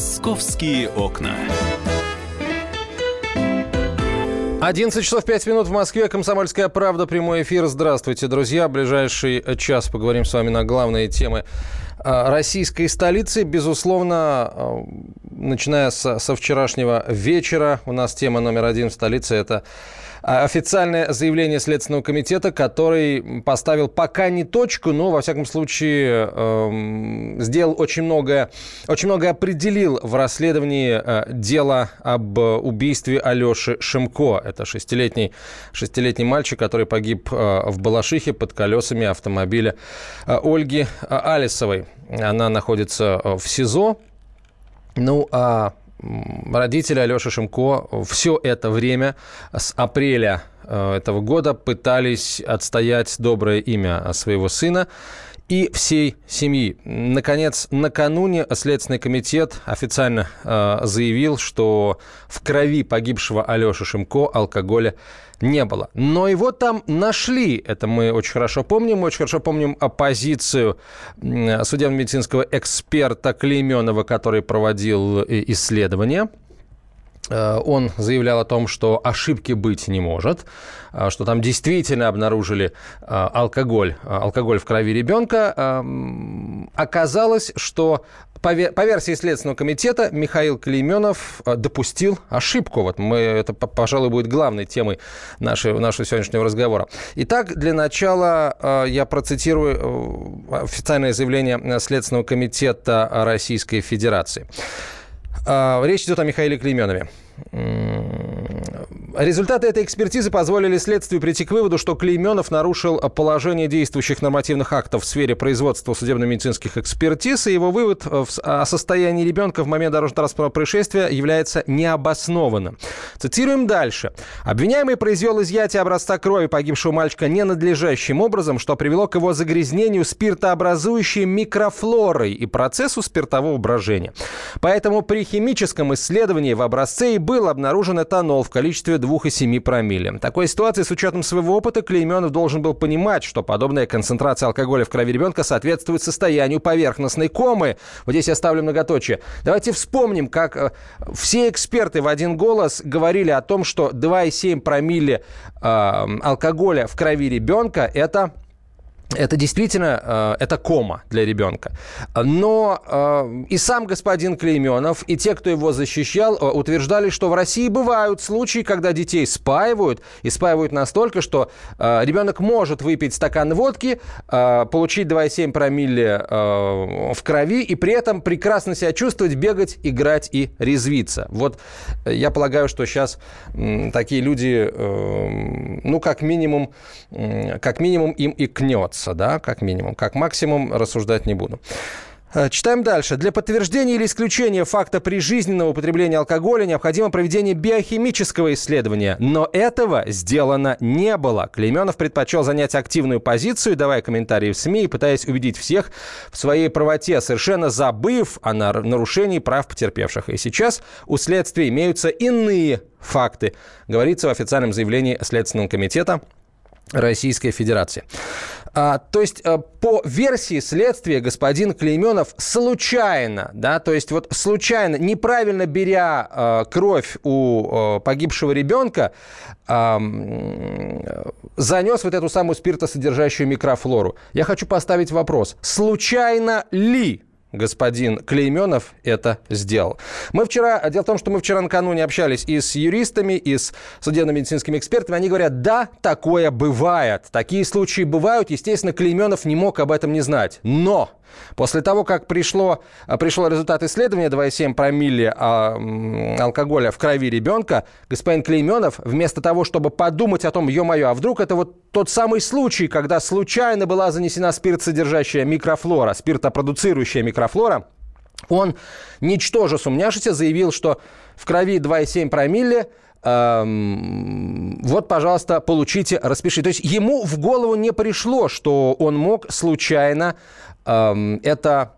Московские окна. 11 часов 5 минут в Москве. Комсомольская правда. Прямой эфир. Здравствуйте, друзья. Ближайший час поговорим с вами на главные темы а, российской столицы. Безусловно, а, начиная со вчерашнего вечера, у нас тема номер один в столице – это официальное заявление Следственного комитета, который поставил пока не точку, но, во всяком случае, эм, сделал очень многое, очень многое определил в расследовании э, дела об убийстве Алеши Шимко. Это шестилетний, шестилетний мальчик, который погиб э, в Балашихе под колесами автомобиля э, Ольги Алисовой. Она находится в СИЗО. Ну, а родители Алеши Шимко все это время с апреля э, этого года пытались отстоять доброе имя своего сына и всей семьи. Наконец, накануне Следственный комитет официально э, заявил, что в крови погибшего Алеши Шимко алкоголя не было. Но его там нашли. Это мы очень хорошо помним. Мы очень хорошо помним позицию судебно-медицинского эксперта Клейменова, который проводил э, исследование. Э, он заявлял о том, что ошибки быть не может, э, что там действительно обнаружили алкоголь, алкоголь в крови ребенка. Эм, оказалось, что по, версии Следственного комитета Михаил Клейменов э, допустил ошибку. Вот мы, это, пожалуй, будет главной темой нашего, нашего сегодняшнего разговора. Итак, для начала э, я процитирую э, официальное заявление Следственного комитета Российской Федерации. Речь идет о Михаиле Клейменове. Результаты этой экспертизы позволили следствию прийти к выводу, что Клейменов нарушил положение действующих нормативных актов в сфере производства судебно-медицинских экспертиз, и его вывод о состоянии ребенка в момент дорожно-транспортного происшествия является необоснованным. Цитируем дальше. Обвиняемый произвел изъятие образца крови погибшего мальчика ненадлежащим образом, что привело к его загрязнению спиртообразующей микрофлорой и процессу спиртового брожения. Поэтому при химическом исследовании в образце и был обнаружен этанол в количестве 2,7 промилле. В такой ситуации с учетом своего опыта Клейменов должен был понимать, что подобная концентрация алкоголя в крови ребенка соответствует состоянию поверхностной комы. Вот здесь я ставлю многоточие. Давайте вспомним, как э, все эксперты в один голос говорили о том, что 2,7 промилле э, алкоголя в крови ребенка – это это действительно э, это кома для ребенка. Но э, и сам господин Клейменов, и те, кто его защищал, э, утверждали, что в России бывают случаи, когда детей спаивают, и спаивают настолько, что ребенок может выпить стакан водки, получить 2,7 промилле в крови, и при этом прекрасно себя чувствовать, бегать, играть и резвиться. Вот я полагаю, что сейчас такие люди, ну, как минимум, как минимум им и кнется бояться, да, как минимум. Как максимум рассуждать не буду. Э, читаем дальше. Для подтверждения или исключения факта прижизненного употребления алкоголя необходимо проведение биохимического исследования. Но этого сделано не было. Клейменов предпочел занять активную позицию, давая комментарии в СМИ пытаясь убедить всех в своей правоте, совершенно забыв о нарушении прав потерпевших. И сейчас у следствия имеются иные факты, говорится в официальном заявлении Следственного комитета Российской Федерации. А, то есть а, по версии следствия господин Клейменов случайно, да, то есть вот случайно, неправильно беря а, кровь у а, погибшего ребенка, а, занес вот эту самую спиртосодержащую микрофлору. Я хочу поставить вопрос. Случайно ли господин Клейменов это сделал. Мы вчера, дело в том, что мы вчера накануне общались и с юристами, и с судебно-медицинскими экспертами. Они говорят, да, такое бывает. Такие случаи бывают. Естественно, Клейменов не мог об этом не знать. Но После того, как пришло, а, пришел результат исследования 2,7 промилле а, алкоголя в крови ребенка, господин Клейменов, вместо того, чтобы подумать о том, ё-моё, а вдруг это вот тот самый случай, когда случайно была занесена спиртсодержащая микрофлора, спиртопродуцирующая микрофлора, он, ничтоже сумняшися, заявил, что в крови 2,7 промилле эм, вот, пожалуйста, получите, распишите. То есть ему в голову не пришло, что он мог случайно это,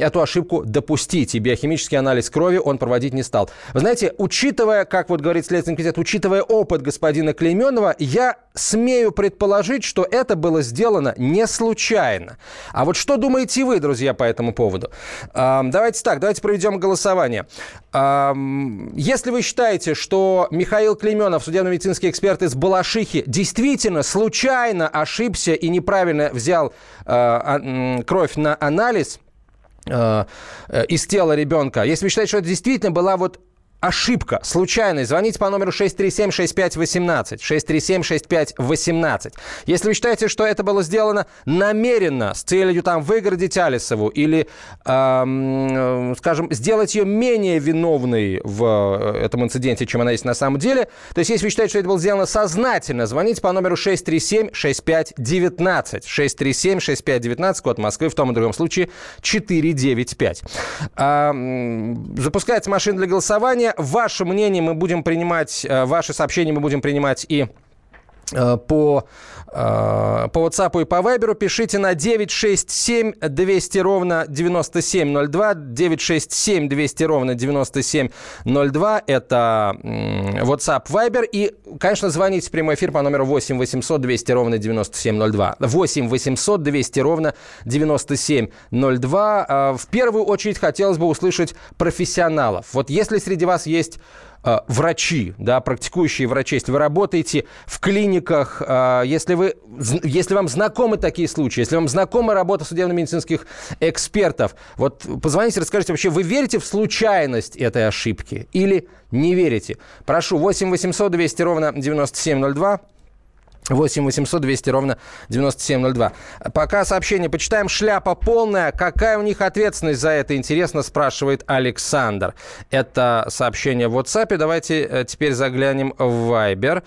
эту ошибку допустить. И биохимический анализ крови он проводить не стал. Вы знаете, учитывая, как вот говорит Следственный комитет, учитывая опыт господина Клейменова, я смею предположить, что это было сделано не случайно. А вот что думаете вы, друзья, по этому поводу? Давайте так, давайте проведем голосование. Если вы считаете, что Михаил Клейменов, судебно-медицинский эксперт из Балашихи, действительно случайно ошибся и неправильно взял а, кровь на анализ э, э, из тела ребенка, если вы считаете, что это действительно была вот ошибка, случайность, звоните по номеру 637-6518. 637-6518. Если вы считаете, что это было сделано намеренно, с целью там выгородить Алисову или, эм, скажем, сделать ее менее виновной в э, этом инциденте, чем она есть на самом деле, то есть если вы считаете, что это было сделано сознательно, звоните по номеру 637-6519. 637-6519, код Москвы, в том и другом случае 495. Эм, запускается машина для голосования Ваше мнение мы будем принимать, э, ваши сообщения мы будем принимать и э, по, по WhatsApp и по Viber пишите на 967 200 ровно 9702. 967 200 ровно 9702. Это WhatsApp, Viber. И, конечно, звоните в прямой эфир по номеру 8 800 200 ровно 9702. 8 800 200 ровно 9702. В первую очередь хотелось бы услышать профессионалов. Вот если среди вас есть врачи, да, практикующие врачи, если вы работаете в клиниках, э, если, вы, если вам знакомы такие случаи, если вам знакома работа судебно-медицинских экспертов, вот позвоните, расскажите вообще, вы верите в случайность этой ошибки или не верите? Прошу, 8 800 200 ровно 9702. 8 800 200 ровно 9702. Пока сообщение почитаем. Шляпа полная. Какая у них ответственность за это? Интересно, спрашивает Александр. Это сообщение в WhatsApp. Давайте э, теперь заглянем в Viber.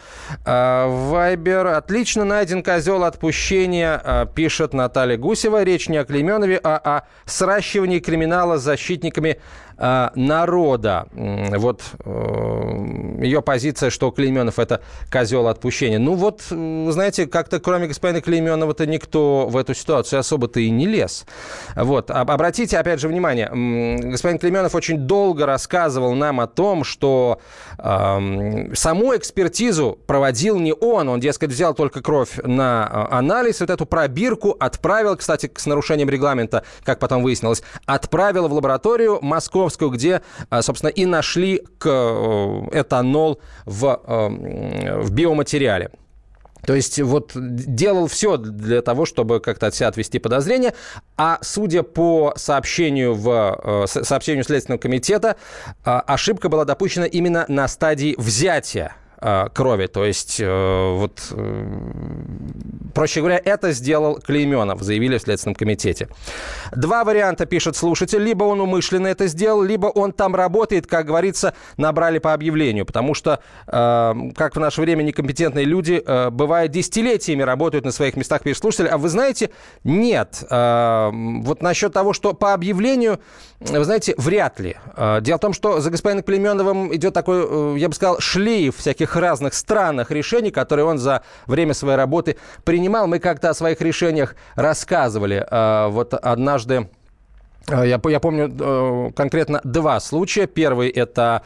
Э, Viber. Отлично найден козел отпущения, э, пишет Наталья Гусева. Речь не о Клеменове, а о сращивании криминала с защитниками народа. Вот э, ее позиция, что Клейменов это козел отпущения. Ну вот, знаете, как-то кроме господина Клейменова-то никто в эту ситуацию особо-то и не лез. Вот. Обратите, опять же, внимание, господин Клейменов очень долго рассказывал нам о том, что э, саму экспертизу проводил не он. Он, дескать, взял только кровь на э, анализ, вот эту пробирку отправил, кстати, с нарушением регламента, как потом выяснилось, отправил в лабораторию Московскую Московскую, где, а, собственно, и нашли э, этанол в, э, в биоматериале. То есть вот делал все для того, чтобы как-то от себя отвести подозрения. А судя по сообщению, в, э, сообщению Следственного комитета, ошибка была допущена именно на стадии взятия крови. То есть, э, вот, э, проще говоря, это сделал Клейменов, заявили в Следственном комитете. Два варианта, пишет слушатель. Либо он умышленно это сделал, либо он там работает, как говорится, набрали по объявлению. Потому что, э, как в наше время некомпетентные люди, э, бывает, десятилетиями работают на своих местах, пишет слушатель. А вы знаете, нет. Э, вот насчет того, что по объявлению, вы знаете, вряд ли. Э, дело в том, что за господином Клейменовым идет такой, э, я бы сказал, шлейф всяких самых разных странных решений, которые он за время своей работы принимал. Мы как-то о своих решениях рассказывали. А, вот однажды а, я, я помню э, конкретно два случая. Первый это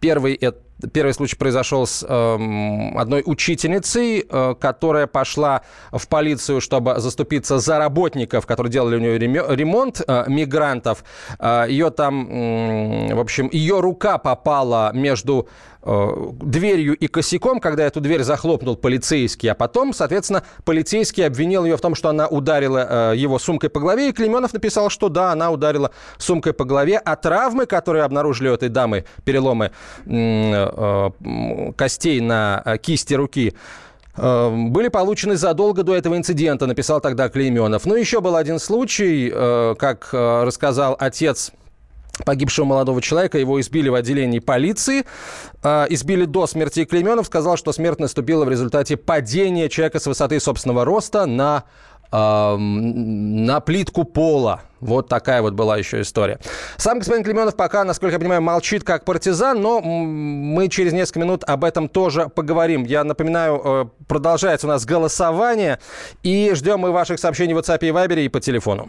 первый это Первый случай произошел с э, одной учительницей, э, которая пошла в полицию, чтобы заступиться за работников, которые делали у нее ремонт, э, мигрантов. Э, ее там, э, в общем, ее рука попала между Э, дверью и косяком, когда эту дверь захлопнул полицейский, а потом, соответственно, полицейский обвинил ее в том, что она ударила э, его сумкой по голове, и Клименов написал, что да, она ударила сумкой по голове, а травмы, которые обнаружили у этой дамы, переломы э, костей на кисти руки, были получены задолго до этого инцидента, написал тогда Клейменов. Ну, еще был один случай, как рассказал отец погибшего молодого человека. Его избили в отделении полиции. Э, избили до смерти. Клейменов сказал, что смерть наступила в результате падения человека с высоты собственного роста на, на плитку пола Вот такая вот была еще история. Сам господин Клеменов пока, насколько я понимаю, молчит как партизан, но мы через несколько минут об этом тоже поговорим. Я напоминаю, э, продолжается у нас голосование, и ждем мы ваших сообщений в WhatsApp и Viber и по телефону.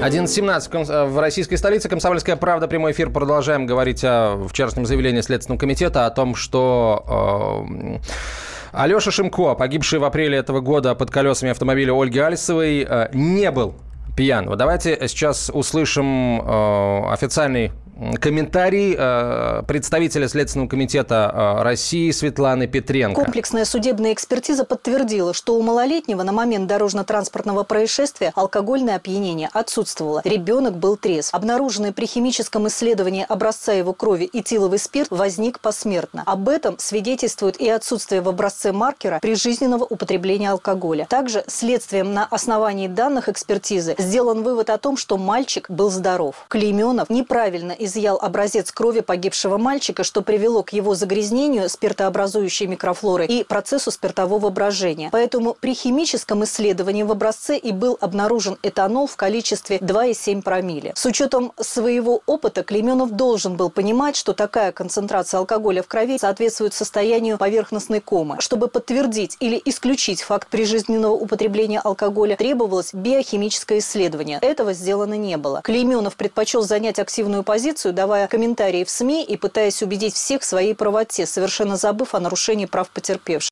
11.17 в российской столице. Комсомольская правда. Прямой эфир. Продолжаем говорить о вчерашнем заявлении Следственного комитета о том, что э, Алеша Шимко, погибший в апреле этого года под колесами автомобиля Ольги Альсовой, э, не был пьян. Вот давайте сейчас услышим э, официальный комментарий э, представителя Следственного комитета э, России Светланы Петренко. Комплексная судебная экспертиза подтвердила, что у малолетнего на момент дорожно-транспортного происшествия алкогольное опьянение отсутствовало. Ребенок был трезв. Обнаруженный при химическом исследовании образца его крови этиловый спирт возник посмертно. Об этом свидетельствует и отсутствие в образце маркера прижизненного употребления алкоголя. Также следствием на основании данных экспертизы сделан вывод о том, что мальчик был здоров. Клейменов неправильно из изъял образец крови погибшего мальчика, что привело к его загрязнению спиртообразующей микрофлоры и процессу спиртового брожения. Поэтому при химическом исследовании в образце и был обнаружен этанол в количестве 2,7 промилле. С учетом своего опыта Клеменов должен был понимать, что такая концентрация алкоголя в крови соответствует состоянию поверхностной комы. Чтобы подтвердить или исключить факт прижизненного употребления алкоголя, требовалось биохимическое исследование. Этого сделано не было. Клейменов предпочел занять активную позицию позицию, давая комментарии в СМИ и пытаясь убедить всех в своей правоте, совершенно забыв о нарушении прав потерпевших.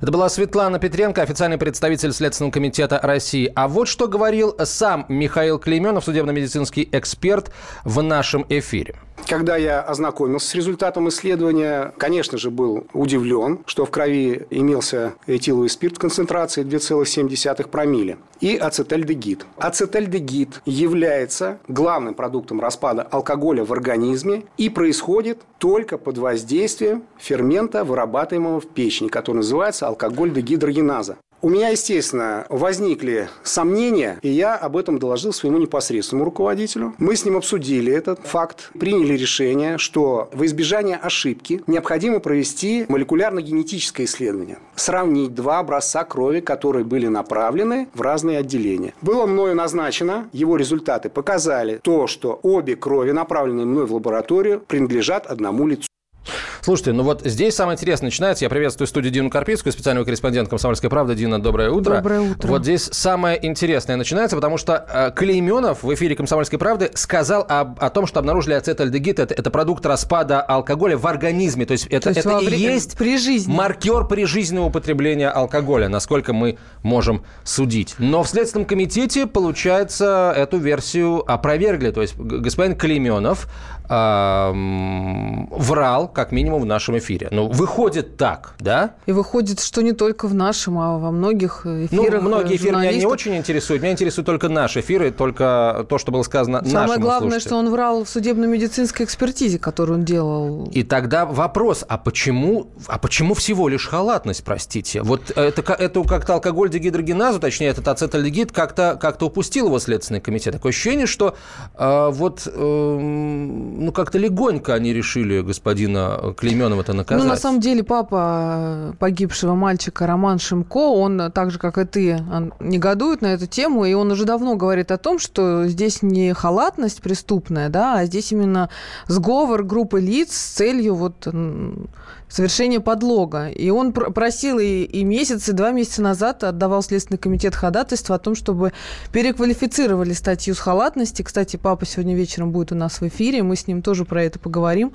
Это была Светлана Петренко, официальный представитель Следственного комитета России. А вот что говорил сам Михаил Клейменов, судебно-медицинский эксперт, в нашем эфире. Когда я ознакомился с результатом исследования, конечно же, был удивлен, что в крови имелся этиловый спирт в концентрации 2,7 промилле и ацетальдегид. Ацетальдегид является главным продуктом распада алкоголя в организме и происходит только под воздействием фермента, вырабатываемого в печени, который называется алкоголь-дегидрогеназа. У меня, естественно, возникли сомнения, и я об этом доложил своему непосредственному руководителю. Мы с ним обсудили этот факт, приняли решение, что в избежание ошибки необходимо провести молекулярно-генетическое исследование. Сравнить два образца крови, которые были направлены в разные отделения. Было мною назначено, его результаты показали то, что обе крови, направленные мной в лабораторию, принадлежат одному лицу. Слушайте, ну вот здесь самое интересное начинается. Я приветствую студию Дину Карпицкую, специального корреспондента «Комсомольской правды». Дина, доброе утро. Доброе утро. Вот здесь самое интересное начинается, потому что э, Клейменов в эфире «Комсомольской правды» сказал об, о том, что обнаружили ацетальдегид. Это, это продукт распада алкоголя в организме. То есть это, То есть это и есть при жизни. маркер прижизненного употребления алкоголя, насколько мы можем судить. Но в Следственном комитете, получается, эту версию опровергли. То есть господин Клейменов врал, как минимум, в нашем эфире. Ну, выходит так, да? И выходит, что не только в нашем, а во многих эфирах. Ну, многие эфиры меня не очень интересуют. Меня интересуют только наши эфиры, только то, что было сказано Самое главное, слушателям. что он врал в судебно-медицинской экспертизе, которую он делал. И тогда вопрос, а почему, а почему всего лишь халатность, простите? Вот это, это как-то алкоголь дегидрогеназу, точнее, этот ацетальдегид, как-то как упустил его Следственный комитет. Такое ощущение, что э, вот... Э, ну, как-то легонько они решили господина Клейменова-то наказать. Ну, на самом деле, папа погибшего мальчика Роман Шимко, он, так же, как и ты, негодует на эту тему, и он уже давно говорит о том, что здесь не халатность преступная, да, а здесь именно сговор группы лиц с целью вот совершения подлога. И он просил и, и месяц, и два месяца назад отдавал Следственный комитет ходатайство о том, чтобы переквалифицировали статью с халатности. Кстати, папа сегодня вечером будет у нас в эфире. Мы с ним тоже про это поговорим,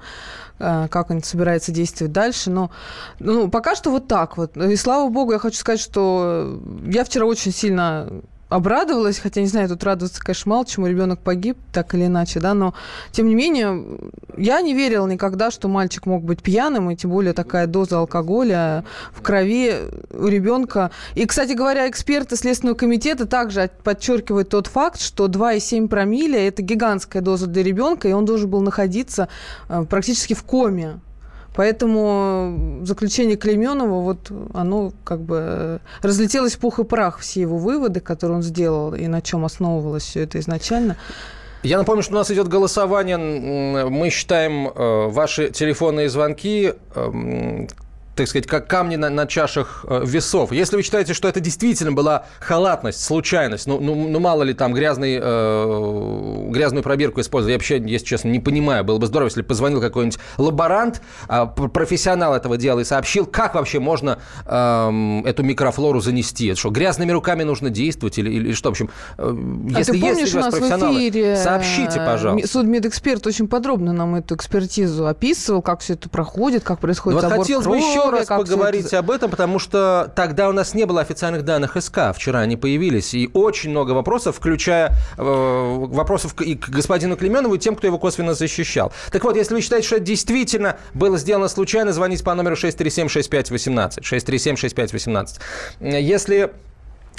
э, как он собирается действовать дальше. Но ну, пока что вот так вот. И слава богу, я хочу сказать, что я вчера очень сильно обрадовалась, хотя, не знаю, тут радоваться, конечно, мало чему, ребенок погиб, так или иначе, да, но, тем не менее, я не верила никогда, что мальчик мог быть пьяным, и тем более такая доза алкоголя в крови у ребенка. И, кстати говоря, эксперты Следственного комитета также подчеркивают тот факт, что 2,7 промилле – это гигантская доза для ребенка, и он должен был находиться э, практически в коме Поэтому заключение Клейменова, вот оно как бы э, разлетелось в пух и прах, все его выводы, которые он сделал, и на чем основывалось все это изначально. Я напомню, что у нас идет голосование. Мы считаем э, ваши телефонные звонки эм, так сказать, как камни на, на чашах э, весов. Если вы считаете, что это действительно была халатность, случайность, ну, ну, ну мало ли там грязный, э, грязную пробирку использовали, я вообще, если честно, не понимаю. Было бы здорово, если позвонил какой-нибудь лаборант, э, профессионал этого дела и сообщил, как вообще можно э, эту микрофлору занести. Это что, грязными руками нужно действовать или, или что? В общем, э, если а ты помнишь, есть у вас профессионалы, эфире сообщите, э, пожалуйста. Судмедэксперт очень подробно нам эту экспертизу описывал, как все это проходит, как происходит ну, вот забор хотелось крови. бы еще еще раз поговорить это... об этом, потому что тогда у нас не было официальных данных СК. Вчера они появились. И очень много вопросов, включая э, вопросов и к господину Клеменову, и тем, кто его косвенно защищал. Так вот, если вы считаете, что это действительно было сделано случайно, звоните по номеру 637-6518. 637-6518. Если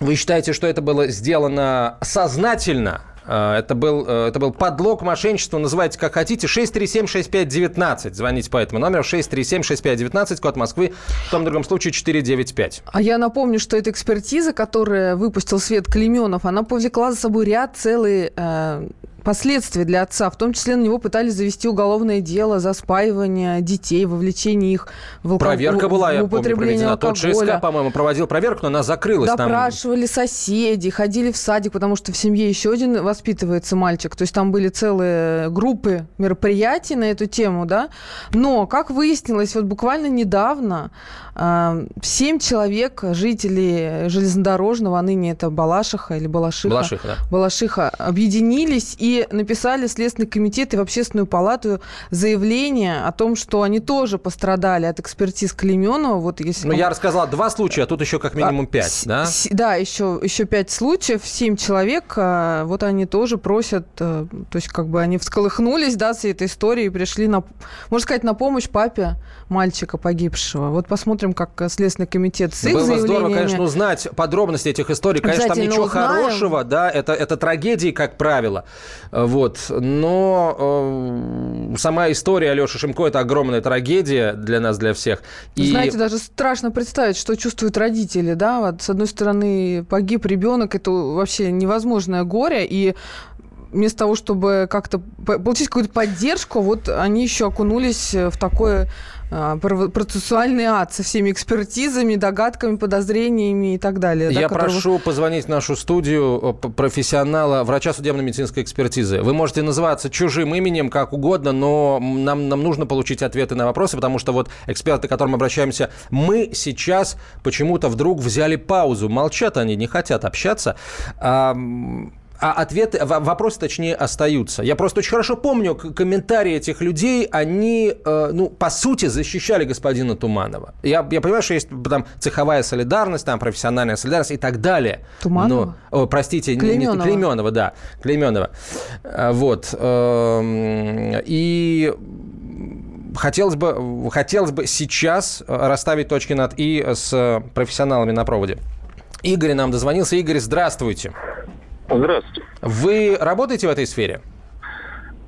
вы считаете, что это было сделано сознательно, это был, э, это был подлог мошенничества, называйте как хотите, 637-6519. Звоните по этому номеру, 637-6519, код Москвы, в том другом случае 495. А я напомню, что эта экспертиза, которая выпустил Свет Клеменов, она повлекла за собой ряд целый э, последствия для отца. В том числе на него пытались завести уголовное дело за спаивание детей, вовлечение их в алкоголь. Проверка была, я помню, проведена. Тот же СК, по-моему, проводил проверку, но она закрылась. Допрашивали там... соседи, ходили в садик, потому что в семье еще один воспитывается мальчик. То есть там были целые группы мероприятий на эту тему, да. Но, как выяснилось, вот буквально недавно Семь человек, жителей железнодорожного, а ныне это Балашиха или Балашиха, Балашиха, да. Балашиха объединились и написали Следственный комитет и в Общественную палату заявление о том, что они тоже пострадали от экспертиз Клеменова. Вот если ну, я рассказала два случая, а тут еще как минимум а, пять, да? С, да, еще, еще пять случаев, семь человек, а, вот они тоже просят, а, то есть как бы они всколыхнулись, да, с этой историей и пришли, на, можно сказать, на помощь папе мальчика погибшего. Вот посмотрим посмотрим, как Следственный комитет с их Было заявлениями... здорово, конечно, узнать подробности этих историй. Конечно, там ничего узнаем. хорошего, да, это, это трагедии, как правило. Вот. Но э, сама история Алеши Шимко – это огромная трагедия для нас, для всех. И... Знаете, даже страшно представить, что чувствуют родители, да, вот, с одной стороны, погиб ребенок, это вообще невозможное горе, и вместо того, чтобы как-то получить какую-то поддержку, вот они еще окунулись в такое процессуальный ад со всеми экспертизами, догадками, подозрениями и так далее. Я да, прошу которого... позвонить в нашу студию э, профессионала, врача судебно-медицинской экспертизы. Вы можете называться чужим именем, как угодно, но нам, нам нужно получить ответы на вопросы, потому что вот эксперты, к которым обращаемся, мы сейчас почему-то вдруг взяли паузу. Молчат они, не хотят общаться. А ответы, вопросы, точнее, остаются. Я просто очень хорошо помню комментарии этих людей. Они, э, ну, по сути, защищали господина Туманова. Я, я понимаю, что есть там цеховая солидарность, там профессиональная солидарность и так далее. Туманова? Но, о, простите, Клейменова. Не, не, Клейменова, да. Клейменова. Э, вот. Эм, и хотелось бы, хотелось бы сейчас расставить точки над «и» с профессионалами на проводе. Игорь нам дозвонился. Игорь, здравствуйте. Здравствуйте. Вы работаете в этой сфере?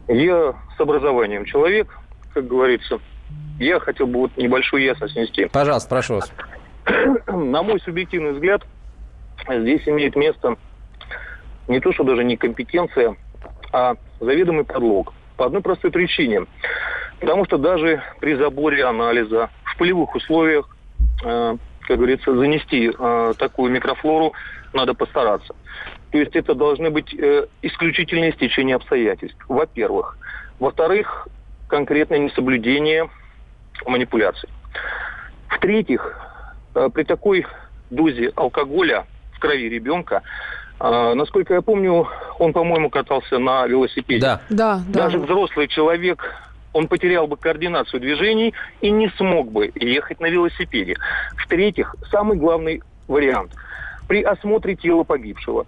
Я с образованием человек, как говорится. Я хотел бы вот небольшую ясность внести. Пожалуйста, прошу вас. На мой субъективный взгляд, здесь имеет место не то, что даже не компетенция, а заведомый подлог. По одной простой причине. Потому что даже при заборе анализа в полевых условиях, э, как говорится, занести э, такую микрофлору надо постараться. То есть это должны быть э, исключительные стечения обстоятельств, во-первых. Во-вторых, конкретное несоблюдение манипуляций. В-третьих, э, при такой дозе алкоголя в крови ребенка А, насколько я помню, он, по-моему, катался на велосипеде. Да. Да, да. Даже взрослый человек, он потерял бы координацию движений и не смог бы ехать на велосипеде. В-третьих, самый главный вариант. При осмотре тела погибшего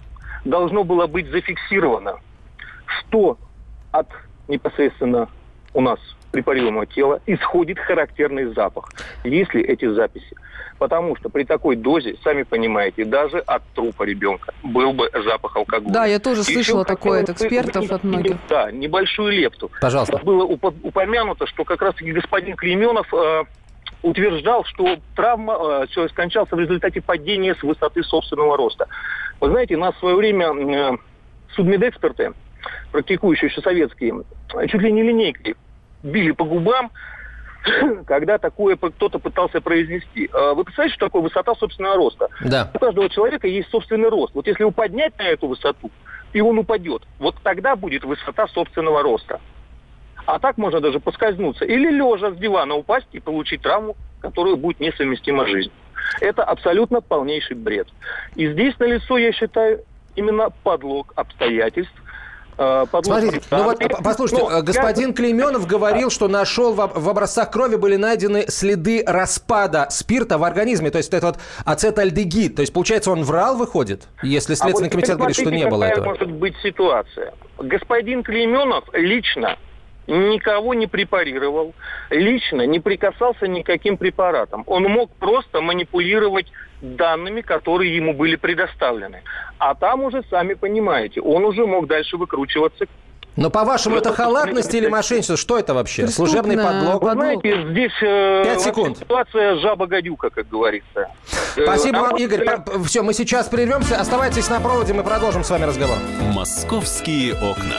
должно было быть зафиксировано, что от непосредственно у нас препарируемого тела исходит характерный запах. Есть ли эти записи? Потому что при такой дозе, сами понимаете, даже от трупа ребенка был бы запах алкоголя. Да, я тоже Еще слышала такое от экспертов, от многих. Да, небольшую лепту. Пожалуйста. Было упо- упомянуто, что как раз-таки господин Клейменов э, утверждал, что травма э, скончался в результате падения с высоты собственного роста. Вы знаете, нас в свое время э, судмедэксперты, практикующие еще советские, чуть ли не линейкой били по губам, когда такое кто-то пытался произнести. Э, Вы представляете, что такое высота собственного роста? Да. У каждого человека есть собственный рост. Вот если его поднять на эту высоту, и он упадет, вот тогда будет высота собственного роста. А так можно даже поскользнуться. Или лежа с дивана упасть и получить травму, которая будет несовместима с жизнью. Это абсолютно полнейший бред. И здесь налицо, я считаю, именно подлог обстоятельств. э, подлог Смотрите, ну вот, послушайте, э, господин Клейменов говорил, что нашел в, в образцах крови были найдены следы распада спирта в организме, то есть это вот ацетальдегид. То есть, получается, он врал, выходит, если А Следственный вот комитет говорит, что не было этого. может быть ситуация. Господин Клейменов лично никого не препарировал, лично не прикасался никаким препаратом. Он мог просто манипулировать данными, которые ему были предоставлены. А там уже, сами понимаете, он уже мог дальше выкручиваться. Но по-вашему, это халатность или мошенничество? Что это вообще? Служебный Преступная подлог? Вы знаете, здесь э, секунд. ситуация жаба-гадюка, как говорится. Э, Спасибо на вам, Игорь. взгляд, Все, мы сейчас прервемся. Оставайтесь на проводе, мы продолжим с вами разговор. «Московские окна».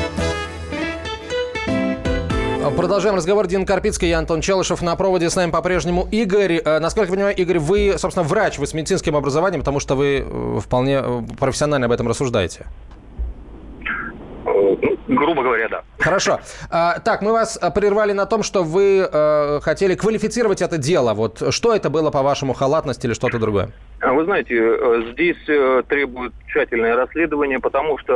Продолжаем разговор. Дина Карпицкая и Антон Челышев на проводе. С нами по-прежнему Игорь. Э, Насколько я понимаю, Игорь, вы, собственно, врач, вы с медицинским образованием, потому что вы э, вполне э, профессионально об этом рассуждаете. ну, грубо говоря, да. Хорошо. Так, мы вас прервали на том, что вы хотели квалифицировать это дело. Вот что это было, по-вашему, халатность или что-то другое? А Вы знаете, э, здесь э, требует тщательное расследование, потому что,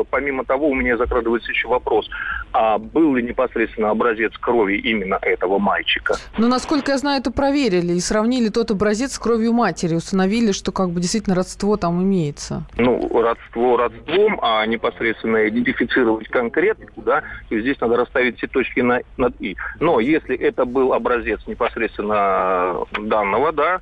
э, помимо того, у меня закрадывается еще вопрос, а был ли непосредственно образец крови именно этого мальчика? Но, насколько я знаю, это проверили и сравнили тот образец с кровью матери. Установили, что как бы действительно родство там имеется. Ну, родство родством, а непосредственно идентифицировать конкретику, да, то есть здесь надо расставить все точки на, над «и». Но если это был образец непосредственно данного, да,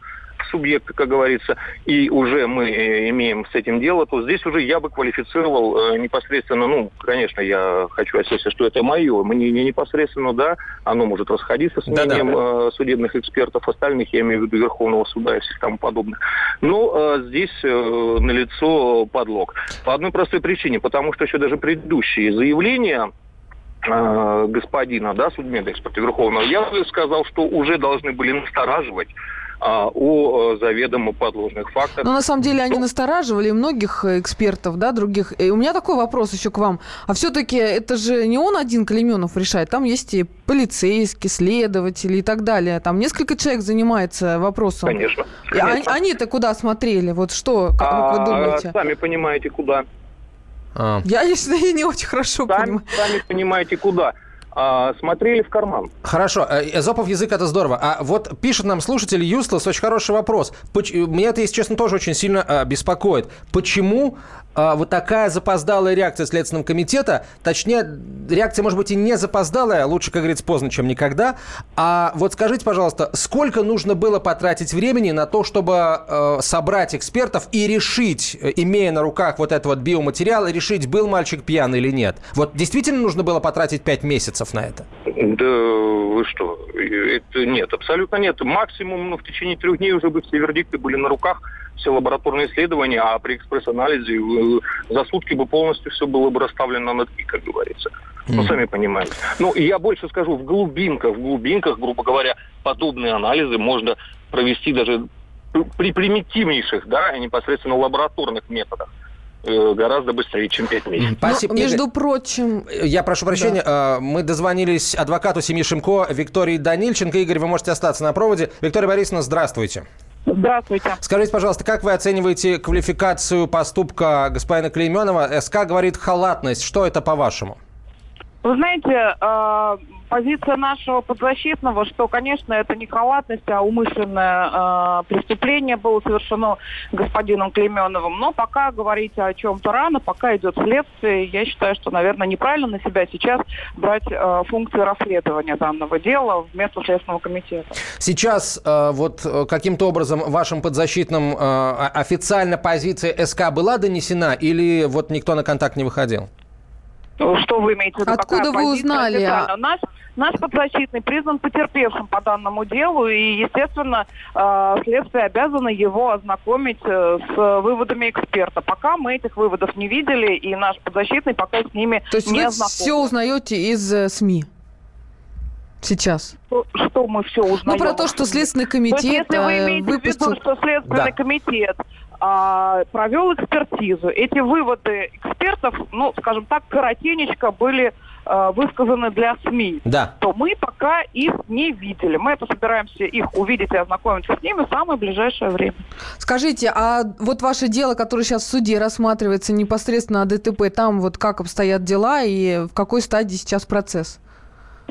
субъекта, как говорится, и уже мы э, имеем с этим дело, то здесь уже я бы квалифицировал э, непосредственно, ну, конечно, я хочу осознать, что это мое, мне не непосредственно, да, оно может расходиться с мнением э, судебных экспертов, остальных, я имею в виду Верховного суда и всех тому подобных. Но э, здесь э, налицо подлог. По одной простой причине, потому что еще даже предыдущие заявления э, господина, да, судмедэксперта Верховного, я бы сказал, что уже должны были настораживать о э, заведомо подложных фактах. Но на самом деле они Ну, настораживали многих э, экспертов, да, других. И у меня такой вопрос еще к вам. А все-таки это же не он один Клейменов решает. Там есть и полицейские, следователи и так далее. Там несколько человек занимается вопросом. Конечно. Конечно. Они-то куда смотрели? Вот что, как А, вы думаете? Сами понимаете, куда. А, Я, если не очень хорошо Сами, понимаю. сами понимаете, куда. А смотрели в карман. Хорошо, э, Эзопов язык это здорово. А вот пишет нам слушатель Юстлас очень хороший вопрос. Поч- Меня это, если честно, тоже очень сильно а, беспокоит. Почему а, вот такая запоздалая реакция Следственного комитета, точнее, реакция, может быть, и не запоздалая, лучше, как говорится, поздно, чем никогда. А вот скажите, пожалуйста, сколько нужно было потратить времени на то, чтобы э, собрать экспертов и решить, э, имея на руках вот этот вот биоматериал, решить, был мальчик пьян или нет? Вот действительно нужно было потратить 5 месяцев на это? Да вы что? Это нет, абсолютно нет. Максимум ну, в течение трех дней уже бы все вердикты были на руках, все лабораторные исследования, а при экспресс-анализе э, за сутки бы полностью все было бы расставлено на нотки, как говорится. Ну, сами понимаете. Ну, я больше скажу, в глубинках, в глубинках, грубо говоря, подобные анализы можно провести даже при примитивнейших, да, непосредственно лабораторных методах гораздо быстрее, чем 5 месяцев. Спасибо. Ну, между Игорь, прочим, Я прошу прощения, э, мы дозвонились адвокату семьи Шимко Виктории Данильченко. Игорь, вы можете остаться на проводе. Виктория Борисовна, здравствуйте. Здравствуйте. Скажите, пожалуйста, как вы оцениваете квалификацию поступка господина Клейменова? СК говорит халатность. Что это по-вашему? Вы знаете, э, позиция нашего подзащитного, что, конечно, это не халатность, а умышленное э, преступление было совершено господином Клейменовым. Но пока говорить о чем-то рано, пока идет следствие, я считаю, что, наверное, неправильно на себя сейчас брать э, функции расследования данного дела вместо Следственного комитета. Сейчас э, вот каким-то образом вашим подзащитным э, официально позиция СК была донесена или вот никто на контакт не выходил? Что вы имеете в виду? Откуда вы узнали? официально? Наш, наш подзащитный признан потерпевшим по данному делу, и, естественно, э, следствие обязано его ознакомить э, с выводами эксперта. Пока мы этих выводов не видели, и наш подзащитный пока с ними то есть не вы ознакомлен. все узнаете из э, СМИ сейчас? Что, что мы все узнаем? Ну, про то, что Следственный То есть, комитет если вы имеете в выпустил... виду, что Следственный Да. комитет а, провел экспертизу, эти выводы экспертов, ну, скажем так, коротенечко были а, высказаны для СМИ, Да. то мы пока их не видели. Мы постараемся их увидеть и ознакомиться с ними в самое ближайшее время. Скажите, а вот ваше дело, которое сейчас в суде рассматривается непосредственно о ДТП, там вот как обстоят дела и в какой стадии сейчас процесс?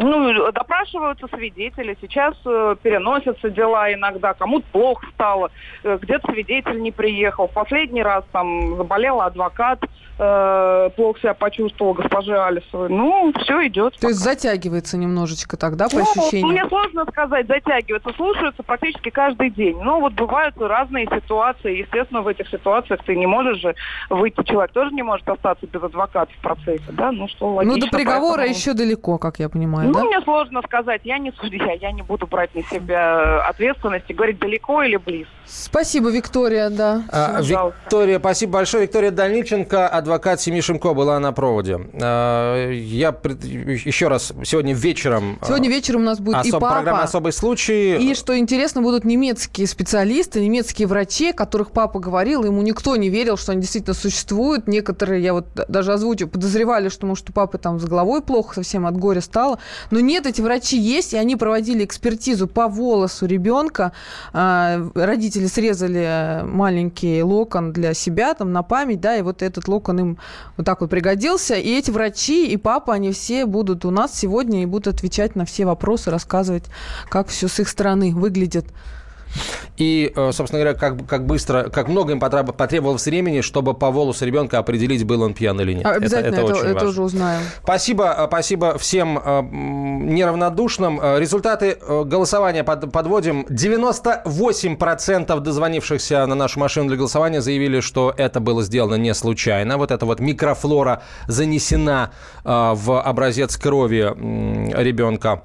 Ну, допрашиваются свидетели, сейчас э, переносятся дела иногда, кому-то плохо стало, э, где-то свидетель не приехал. В последний раз там заболел адвокат, э, плохо себя почувствовал госпожи Алисовой. Ну, все идет. То есть затягивается немножечко тогда по Ну, ощущениям? Мне сложно сказать, затягивается. Слушаются практически каждый день. Но вот бывают разные ситуации. Естественно, в этих ситуациях ты не можешь же выйти. Человек тоже не может остаться без адвоката в процессе. Да? Ну, что Ну, логично. до приговора поэтому- еще далеко, как я понимаю, Ну, да? мне сложно сказать. Я не судья. Я не буду брать на себя ответственность и говорить, далеко или близко. Спасибо, Виктория, да. А. Виктория, спасибо большое. Виктория Дальниченко, адвокат семьи Шимко, была на проводе. А, Я пред- еще раз, сегодня вечером... а, Сегодня вечером у нас будет и особ- папа, Программа «Особый случай». И что интересно, будут немецкие специалисты, немецкие врачи, которых папа говорил, ему никто не верил, что они действительно существуют. Некоторые, я вот даже озвучу, подозревали, что, может, у папы там с головой плохо совсем от горя стало. Но нет, эти врачи есть, и они проводили экспертизу по волосу ребенка. А, Родители срезали маленький локон для себя там на память, да, и вот этот локон им вот так вот пригодился. И эти врачи и папа, они все будут у нас сегодня и будут отвечать на все вопросы, рассказывать, как все с их стороны выглядит. И, э, собственно говоря, как, как быстро, как много им потреб- потребовалось времени, чтобы по волосу ребенка определить, был он пьян или нет. А, Обязательно это, очень это важно. уже узнаем. Спасибо, э, спасибо всем э, неравнодушным. Результаты голосования под- подводим. 98% дозвонившихся на нашу машину для голосования заявили, что это было сделано не случайно. Вот эта вот микрофлора занесена в образец крови ребенка.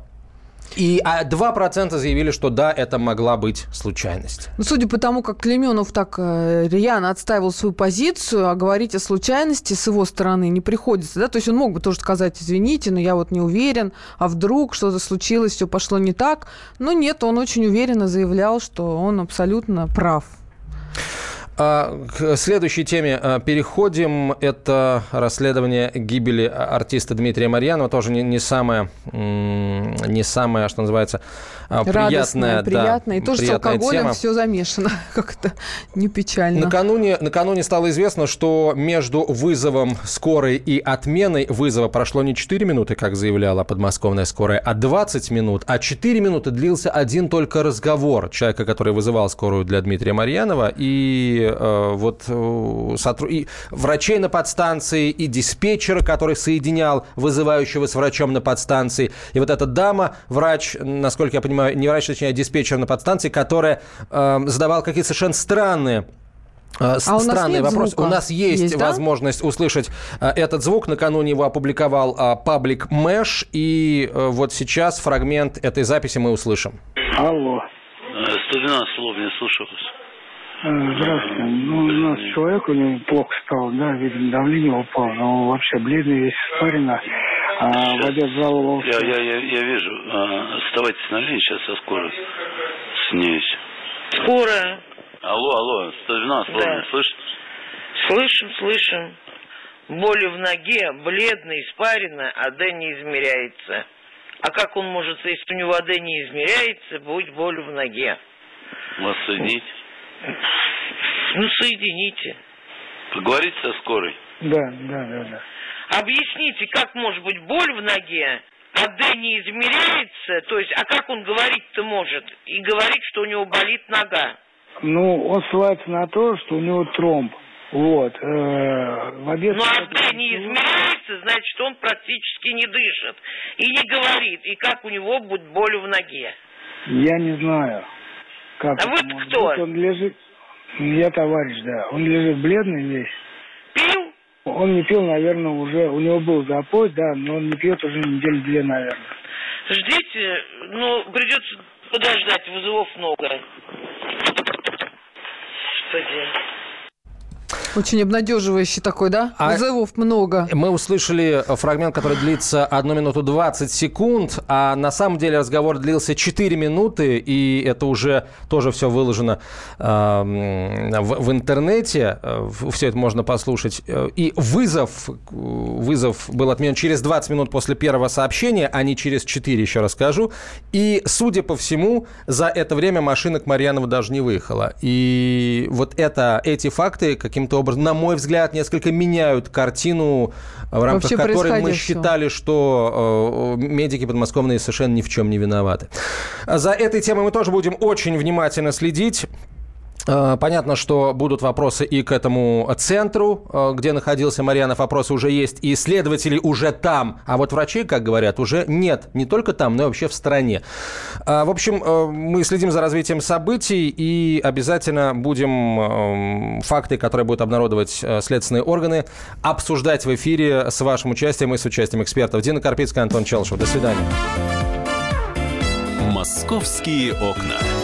И а, 2% заявили, что да, это могла быть случайность. Ну, судя по тому, как Клеменов так э, рьяно отстаивал свою позицию, а говорить о случайности с его стороны не приходится, да, то есть он мог бы тоже сказать, извините, но я вот не уверен, а вдруг что-то случилось, все пошло не так, но нет, он очень уверенно заявлял, что он абсолютно прав. А, к следующей теме а, переходим. Это расследование гибели артиста Дмитрия Марьянова. Тоже не, не самое, не самое, что называется, а, приятная, приятная. Да, и тоже с алкоголем тема. все замешано. Как-то не печально. Накануне, накануне стало известно, что между вызовом скорой и отменой вызова прошло не 4 минуты, как заявляла подмосковная скорая, а 20 минут. А 4 минуты длился один только разговор человека, который вызывал скорую для Дмитрия Марьянова. И э, вот э, сотру... и врачей на подстанции, и диспетчера, который соединял вызывающего с врачом на подстанции. И вот эта дама, врач, насколько я понимаю, не врач, точнее, а диспетчер на подстанции, которая э, задавала какие-то совершенно странные а Странный вопрос. Звука? У нас есть, есть возможность да? услышать а, этот звук. Накануне его опубликовал а, паблик Мэш. И а, вот сейчас фрагмент этой записи мы услышим. Алло. 112 слов, не слушаю вас. Здравствуйте. Ну, у нас человек, у него плохо стало, да, видимо, давление упало, но вообще бледный, весь испарина. А, в обед жаловался. Я, я, я, я вижу. А, оставайтесь на линии, сейчас со скорой снюсь. Скорая. Алло, алло, 112, да. слышишь? Слышим, слышим. Боли в ноге, бледный, испарина, АД не измеряется. А как он может, если у него АД не измеряется, будет боль в ноге? Вас соединить? Ну, соедините. Поговорите со скорой? Да, да, да, да. Объясните, как может быть боль в ноге, а Д не измеряется, то есть, а как он говорить-то может? И говорит, что у него болит нога. Ну, он ссылается на то, что у него тромб. Вот. Э, в обед... Ну, а Д не измеряется, значит, он практически не дышит. И не говорит. И как у него будет боль в ноге? Я не знаю. Как а вы кто? Быть. Он лежит... Я товарищ, да. Он лежит бледный весь. Пил? Он не пил, наверное, уже, у него был запой, да, но он не пьет уже недели две, наверное. Ждите, ну, придется подождать, вызовов много. Господи. Очень обнадеживающий такой, да? А Вызовов много. Мы услышали фрагмент, который длится 1 минуту 20 секунд, а на самом деле разговор длился 4 минуты, и это уже тоже все выложено э, в, в интернете, все это можно послушать. И вызов, вызов был отменен через 20 минут после первого сообщения, а не через 4, еще расскажу. И, судя по всему, за это время машина к Марьянову даже не выехала. И вот это, эти факты каким-то образом, на мой взгляд, несколько меняют картину, в рамках Вообще которой мы считали, что э, медики подмосковные совершенно ни в чем не виноваты. За этой темой мы тоже будем очень внимательно следить. Э, понятно, что будут вопросы и к этому центру, э, где находился Марьянов. Вопросы уже есть, и исследователи уже там. А вот врачей, как говорят, уже нет. Не только там, но и вообще в стране. Э, в общем, мы следим за развитием событий и обязательно будем факты, которые будут обнародовать следственные органы, обсуждать в эфире с вашим участием и с участием экспертов. Дина Карпицкая, Антон Челшев. До свидания. «Московские окна».